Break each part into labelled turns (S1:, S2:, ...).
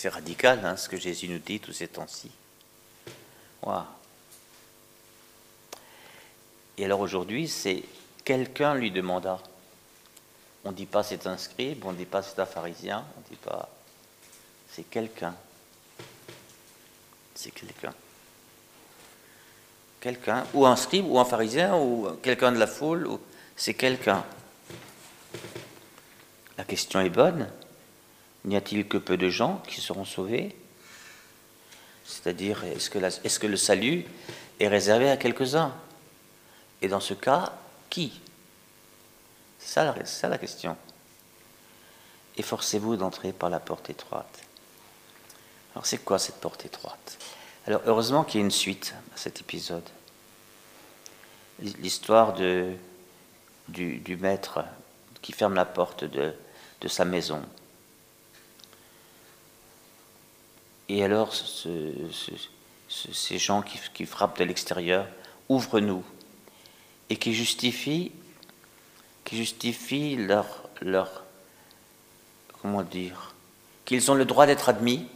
S1: C'est radical hein, ce que Jésus nous dit tous ces temps-ci. Et alors aujourd'hui, c'est quelqu'un lui demanda. On ne dit pas c'est un scribe, on ne dit pas c'est un pharisien, on ne dit pas. C'est quelqu'un. C'est quelqu'un. Quelqu'un, ou un scribe, ou un pharisien, ou quelqu'un de la foule, ou... c'est quelqu'un. La question est bonne. N'y a-t-il que peu de gens qui seront sauvés? C'est-à-dire, est-ce que, le salut est réservé à quelques-uns? Et dans ce cas, qui? C'est ça, la question. Efforcez-vous d'entrer par la porte étroite. Alors c'est quoi cette porte étroite? Alors heureusement qu'il y a une suite à cet épisode. L'histoire du, maître qui ferme la porte de sa maison Et alors, ces gens qui, frappent de l'extérieur, ouvrent-nous et qui justifient, qui justifient leur, leur, comment dire, qu'ils ont le droit d'être admis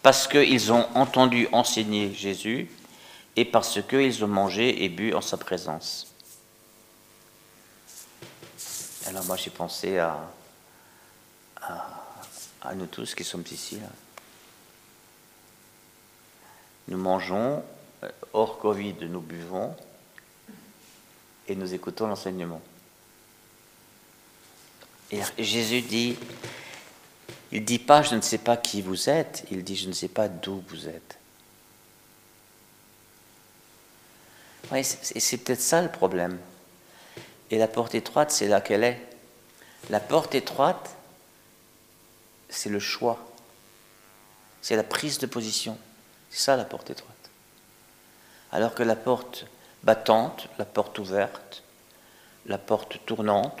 S1: parce qu'ils ont entendu enseigner Jésus et parce qu'ils ont mangé et bu en sa présence. Alors moi j'ai pensé à, à, à, nous tous qui sommes ici. Là. Nous mangeons, euh, hors Covid, nous buvons et nous écoutons l'enseignement. Jésus dit, il ne dit pas je ne sais pas qui vous êtes, il dit je ne sais pas d'où vous êtes. Oui, c'est peut-être ça le problème. Et la porte étroite, c'est là qu'elle est? La porte étroite, c'est le choix. C'est la prise de position. C'est ça la porte étroite. Alors que la porte battante, la porte ouverte, la porte tournante,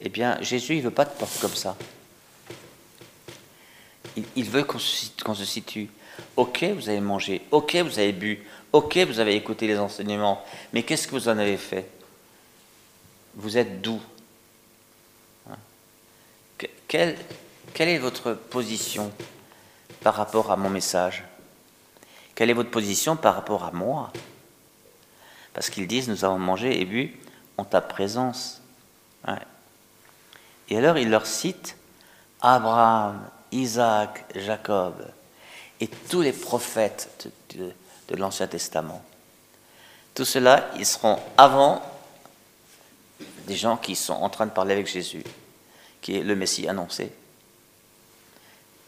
S1: eh bien, Jésus, il ne veut pas de porte comme ça. Il, veut qu'on se, situe. Ok, vous avez mangé. Ok, vous avez bu. Ok, vous avez écouté les enseignements. Mais qu'est-ce que vous en avez fait? Vous êtes d'où hein? Quelle est votre position par rapport à mon message? Quelle est votre position par rapport à moi? Parce qu'ils disent, nous avons mangé et bu en ta présence. Et alors il leur cite Abraham, Isaac, Jacob et tous les prophètes de, de l'Ancien Testament. Tout cela, ils seront avant des gens qui sont en train de parler avec Jésus, qui est le Messie annoncé.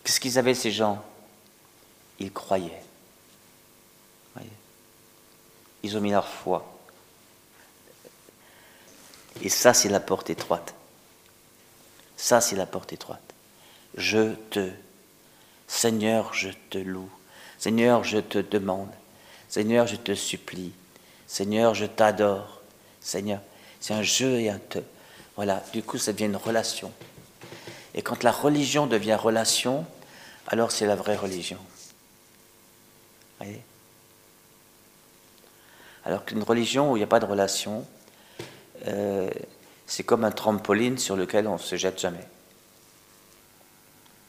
S1: Qu'est-ce qu'ils avaient ces gens? Ils croyaient. Ils ont mis leur foi. Et ça, c'est la porte étroite. Ça, c'est la porte étroite. Je te, Seigneur, je te loue. Seigneur, je te demande. Seigneur, je te supplie. Seigneur, je t'adore. Seigneur, c'est un jeu et un te. Voilà, du coup, ça devient une relation. Et quand la religion devient relation, alors c'est la vraie religion. Voyez? Alors qu'une religion où il n'y a pas de relation, euh, c'est comme un trampoline sur lequel on ne se jette jamais.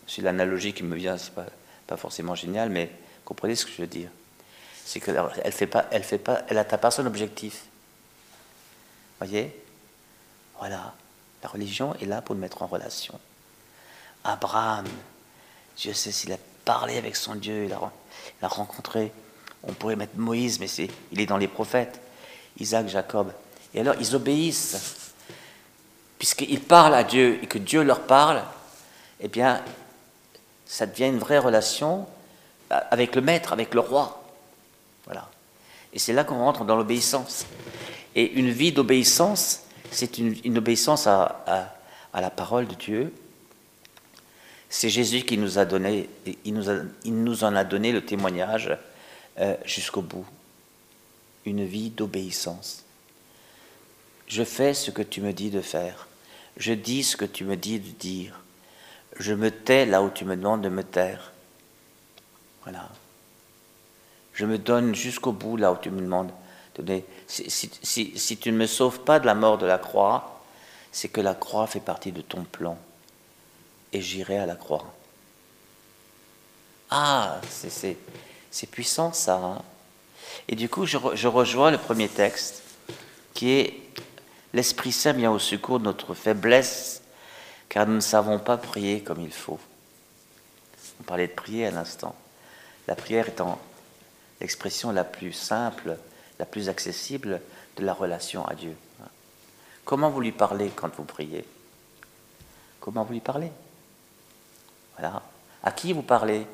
S1: C'est l'analogie qui me vient, c'est pas, pas forcément génial, mais comprenez ce que je veux dire. C'est qu'elle elle fait pas, elle fait pas, elle atteint pas son objectif. Voyez? Voilà. La religion est là pour nous mettre en relation. Abraham, je sais s'il a parlé avec son Dieu, il a rencontré on pourrait mettre Moïse, mais c'est, il est dans les prophètes. Isaac, Jacob. Et alors, ils obéissent. Puisqu'ils parlent à Dieu et que Dieu leur parle, eh bien, ça devient une vraie relation avec le maître, avec le roi. Voilà. Et c'est là qu'on rentre dans l'obéissance. Et une vie d'obéissance, c'est une, obéissance à, la parole de Dieu. C'est Jésus qui nous a donné, il nous en a donné le témoignage euh, jusqu'au bout. Une vie d'obéissance. Je fais ce que tu me dis de faire. Je dis ce que tu me dis de dire. Je me tais là où tu me demandes de me taire. Voilà. Je me donne jusqu'au bout là où tu me demandes de donner. Si, si, si tu ne me sauves pas de la mort de la croix, c'est que la croix fait partie de ton plan. Et j'irai à la croix. Ah, c'est puissant ça. Hein. et du coup, je, je rejoins le premier texte qui est L'Esprit Saint vient au secours de notre faiblesse, car nous ne savons pas prier comme il faut. On parlait de prier à l'instant. La prière étant l'expression la plus simple, la plus accessible de la relation à Dieu. Comment vous lui parlez quand vous priez? Comment vous lui parlez? Voilà. À qui vous parlez?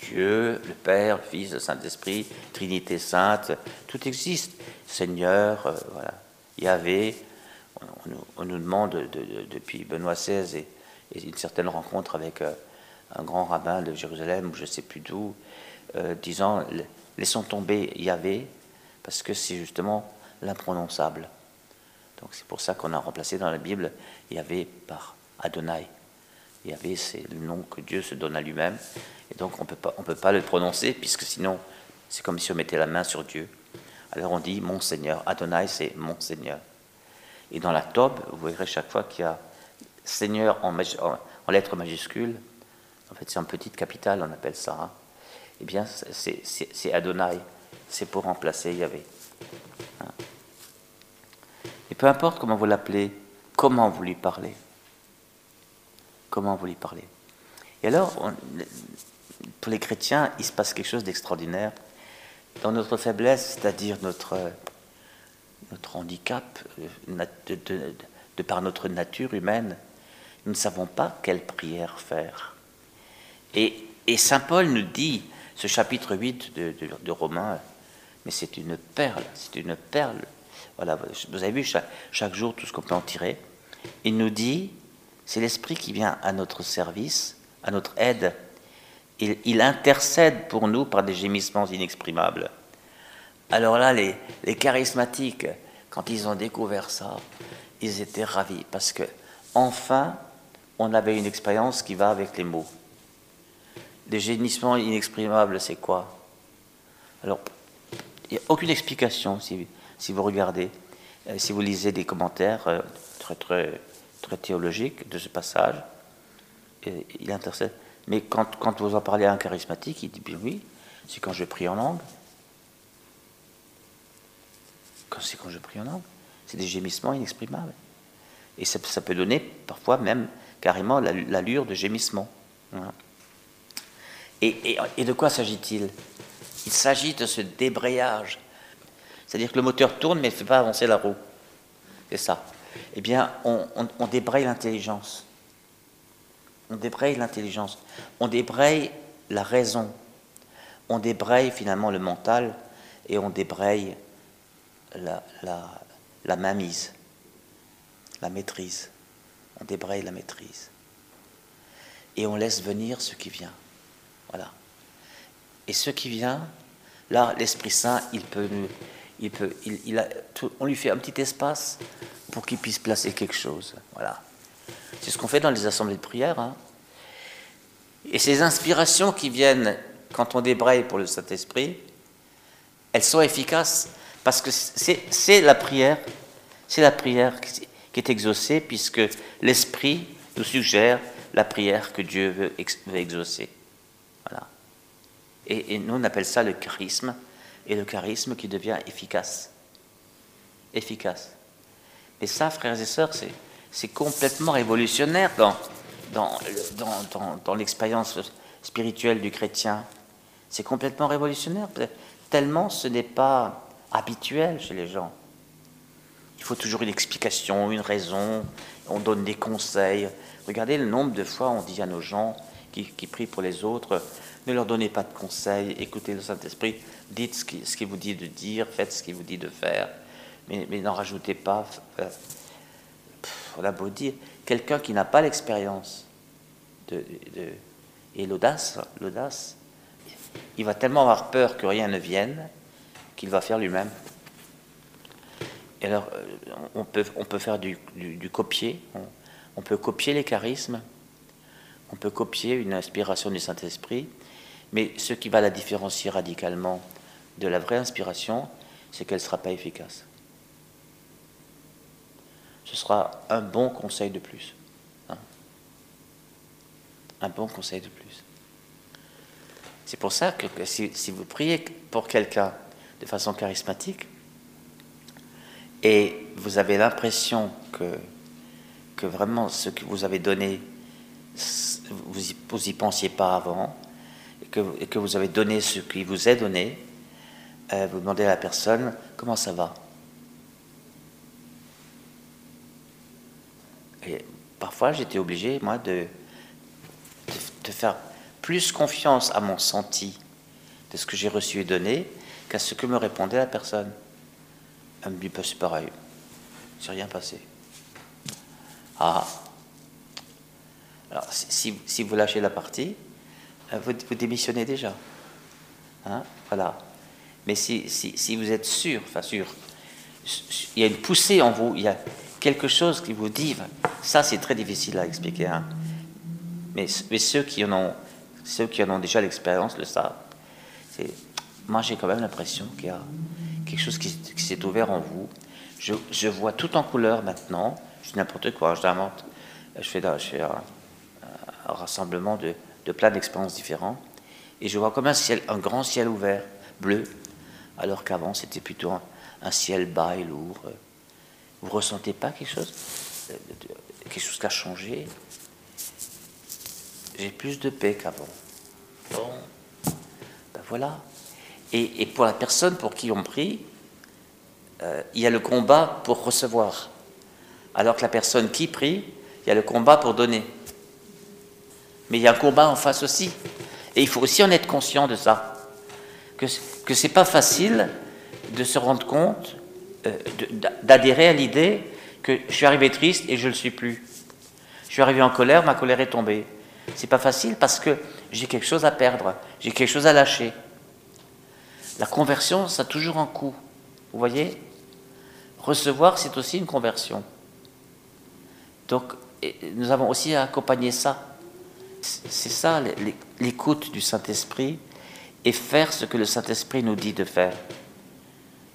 S1: Dieu, le Père, le Fils, le Saint-Esprit, Trinité Sainte, tout existe. Seigneur, euh, voilà. Yahvé, on, nous demande depuis Benoît XVI et, une certaine rencontre avec euh, un grand rabbin de Jérusalem, ou je ne sais plus d'où, euh, disant laissons tomber Yahvé, parce que c'est justement l'imprononçable. Donc c'est pour ça qu'on a remplacé dans la Bible Yahvé par Adonai. Yahvé, c'est le nom que Dieu se donne à lui-même, et donc on ne peut pas le prononcer, puisque sinon c'est comme si on mettait la main sur Dieu. Alors on dit mon Seigneur. Adonai, c'est mon Seigneur. Et dans la Tob, vous verrez chaque fois qu'il y a Seigneur en, en, lettres majuscules, en fait c'est en petite capitale, on appelle ça, hein. eh bien c'est Adonai, c'est pour remplacer Yahvé. Hein. Et peu importe comment vous l'appelez, comment vous lui parlez. Comment vous lui parlez. Et alors, pour les chrétiens, il se passe quelque chose d'extraordinaire. Dans notre faiblesse, c'est-à-dire notre notre handicap, euh, de, par notre nature humaine, nous ne savons pas quelle prière faire. Et, Saint Paul nous dit, ce chapitre 8 de, Romains, mais c'est une perle, c'est une perle. Voilà, vous avez vu chaque, jour tout ce qu'on peut en tirer. Il nous dit, c'est l'Esprit qui vient à notre service, à notre aide. Il, il intercède pour nous par des gémissements inexprimables. Alors là, les, charismatiques, quand ils ont découvert ça, ils étaient ravis parce que enfin, on avait une expérience qui va avec les mots. Des génissements inexprimables, c'est quoi? Alors, il n'y a aucune explication si, si vous regardez, euh, si vous lisez des commentaires euh, très, très, très théologiques de ce passage. il intercède. Mais quand, quand vous en parlez à un charismatique, il dit bien oui, c'est quand je prie en langue. Quand c'est quand je prie en langue, c'est des gémissements inexprimables. Et ça, peut donner parfois même carrément l'allure de gémissement. Et, de quoi s'agit-il? Il, s'agit de ce débrayage. C'est-à-dire que le moteur tourne mais ne fait pas avancer la roue. C'est ça. Eh bien, on, débraye l'intelligence. On débraye l'intelligence. On débraye la raison. On débraye finalement le mental et on débraye la, la, la mainmise, la maîtrise. On débraye la maîtrise. Et on laisse venir ce qui vient. Voilà. Et ce qui vient, là, l'Esprit Saint, il peut il peut, il, a, on lui fait un petit espace pour qu'il puisse placer quelque chose. Voilà. C'est ce qu'on fait dans les assemblées de prière. Hein. Et ces inspirations qui viennent quand on débraye pour le Saint-Esprit, elles sont efficaces parce que c'est la prière, c'est la prière qui est exaucée, puisque l'Esprit nous suggère la prière que Dieu veut, exaucer. Voilà. Et, nous, on appelle ça le charisme, et le charisme qui devient efficace. Efficace. Et ça, frères et sœurs, c'est complètement révolutionnaire dans, dans, dans, dans l'expérience spirituelle du chrétien. C'est complètement révolutionnaire, tellement ce n'est pas habituel chez les gens. Il faut toujours une explication, une raison, on donne des conseils. Regardez le nombre de fois on dit à nos gens qui, prient pour les autres, ne leur donnez pas de conseils, écoutez le Saint-Esprit, dites ce qu'il qui vous dit de dire, faites ce qu'il vous dit de faire, mais, n'en rajoutez pas. Euh, on a beau dire, quelqu'un qui n'a pas l'expérience et l'audace, l'audace, il va tellement avoir peur que rien ne vienne qu'il va faire lui-même. Et alors, euh, on peut, on peut faire du, copier, on, peut copier les charismes, on peut copier une inspiration du Saint-Esprit, mais ce qui va la différencier radicalement de la vraie inspiration, c'est qu'elle ne sera pas efficace. Ce sera un bon conseil de plus. Hein. un bon conseil de plus. C'est pour ça que, si, vous priez pour quelqu'un de façon charismatique et vous avez l'impression que, que vraiment ce que vous avez donné, vous n'y pensiez pas avant, et que, que, vous avez donné ce qui vous est donné, euh, vous demandez à la personne comment ça va? Et j'étais obligé, moi, de, de, faire plus confiance à mon senti de ce que j'ai reçu et donné qu'à ce que me répondait la personne. Elle me dit, c'est pareil, c'est rien passé. Ah Alors, si, vous lâchez la partie, euh, vous, démissionnez déjà. Hein voilà. Mais si, si, vous êtes sûr, enfin sûr, il y a une poussée en vous, il y a quelque chose qui vous dit, ça c'est très difficile à expliquer, hein. mais, ceux, qui en ont, ceux qui en ont déjà l'expérience le savent. Moi j'ai quand même l'impression qu'il y a quelque chose qui, s'est ouvert en vous. Je, vois tout en couleur maintenant, je dis n'importe quoi, je je fais, je fais un, rassemblement de, plein d'expériences différentes, et je vois comme un, un grand ciel ouvert, bleu, alors qu'avant c'était plutôt un, ciel bas et lourd. Vous ressentez pas quelque chose Quelque chose qui a changé J'ai plus de paix qu'avant. Bon, ben voilà. Et, pour la personne pour qui on prie, euh, il y a le combat pour recevoir. Alors que la personne qui prie, il y a le combat pour donner. Mais il y a un combat en face aussi. Et il faut aussi en être conscient de ça que, que ce n'est pas facile de se rendre compte, euh, d'adhérer à l'idée que je suis arrivé triste et je ne le suis plus. Je suis arrivé en colère, ma colère est tombée. C'est pas facile parce que j'ai quelque chose à perdre, j'ai quelque chose à lâcher. La conversion, ça a toujours un coût. Vous voyez? Recevoir, c'est aussi une conversion. Donc, nous avons aussi à accompagner ça. C'est ça l'écoute du Saint-Esprit et faire ce que le Saint-Esprit nous dit de faire.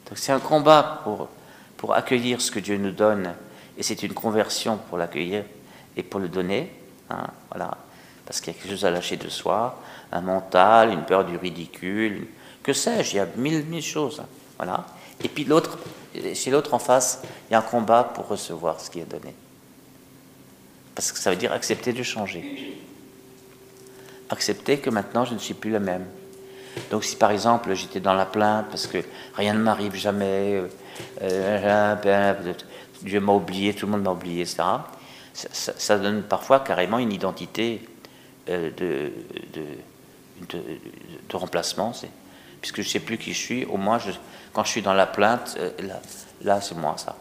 S1: Donc c'est un combat pour, pour accueillir ce que Dieu nous donne, et c'est une conversion pour l'accueillir et pour le donner. Hein, voilà. Parce qu'il y a quelque chose à lâcher de soi, un mental, une peur du ridicule, que sais-je, il y a mille, mille choses. Hein, voilà. Et puis l'autre, chez l'autre en face, il y a un combat pour recevoir ce qui est donné. Parce que ça veut dire accepter de changer. Accepter que maintenant je ne suis plus le même. Donc si par exemple j'étais dans la plainte parce que rien ne m'arrive jamais, euh, euh, ben, Dieu m'a oublié, tout le monde m'a oublié, etc., ça, donne parfois carrément une identité euh, de, remplacement. Puisque je ne sais plus qui je suis, au moins quand je suis dans la plainte, là, là c'est moi ça.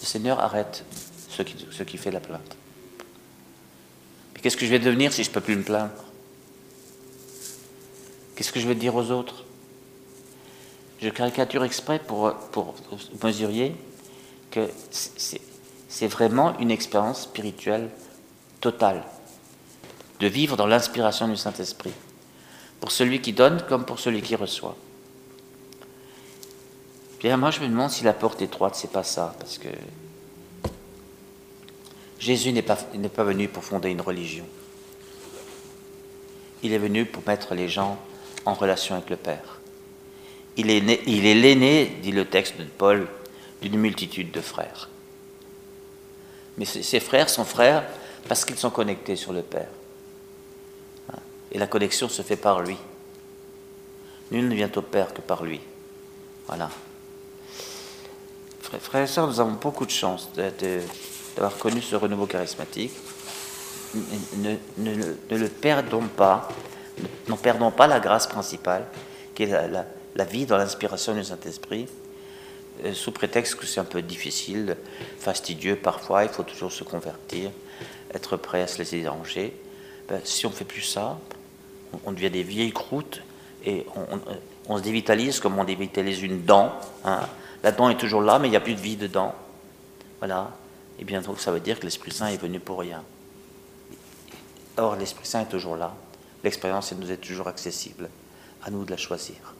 S1: Le Seigneur arrête ce qui, ce qui fait la plainte. Mais qu'est-ce que je vais devenir si je ne peux plus me plaindre? Qu'est-ce que je vais dire aux autres? Je caricature exprès pour, pour, vous mesuriez que c'est vraiment une expérience spirituelle totale de vivre dans l'inspiration du Saint-Esprit, pour celui qui donne comme pour celui qui reçoit. Bien, moi je me demande si la porte étroite, c'est pas ça, parce que Jésus n'est pas, pas venu pour fonder une religion. Il est venu pour mettre les gens en relation avec le Père. Il est, l'aîné, dit le texte de Paul, d'une multitude de frères. Mais ces frères sont frères parce qu'ils sont connectés sur le Père. Et la connexion se fait par lui. Nul ne vient au Père que par lui. Voilà. Frères et sœurs, nous avons beaucoup de chance d'avoir connu ce renouveau charismatique. Ne le perdons pas N'en perdons pas la grâce principale, qui est la, vie dans l'inspiration du Saint-Esprit, euh, sous prétexte que c'est un peu difficile, fastidieux parfois, il faut toujours se convertir, être prêt à se laisser déranger. Ben, si on ne fait plus ça, on, devient des vieilles croûtes et on, se dévitalise comme on dévitalise une dent. Hein. La dent est toujours là, mais il n'y a plus de vie dedans. Voilà. Et bien donc ça veut dire que l'Esprit Saint est venu pour rien. Or, l'Esprit Saint est toujours là. L'expérience nous est toujours accessible. À nous de la choisir.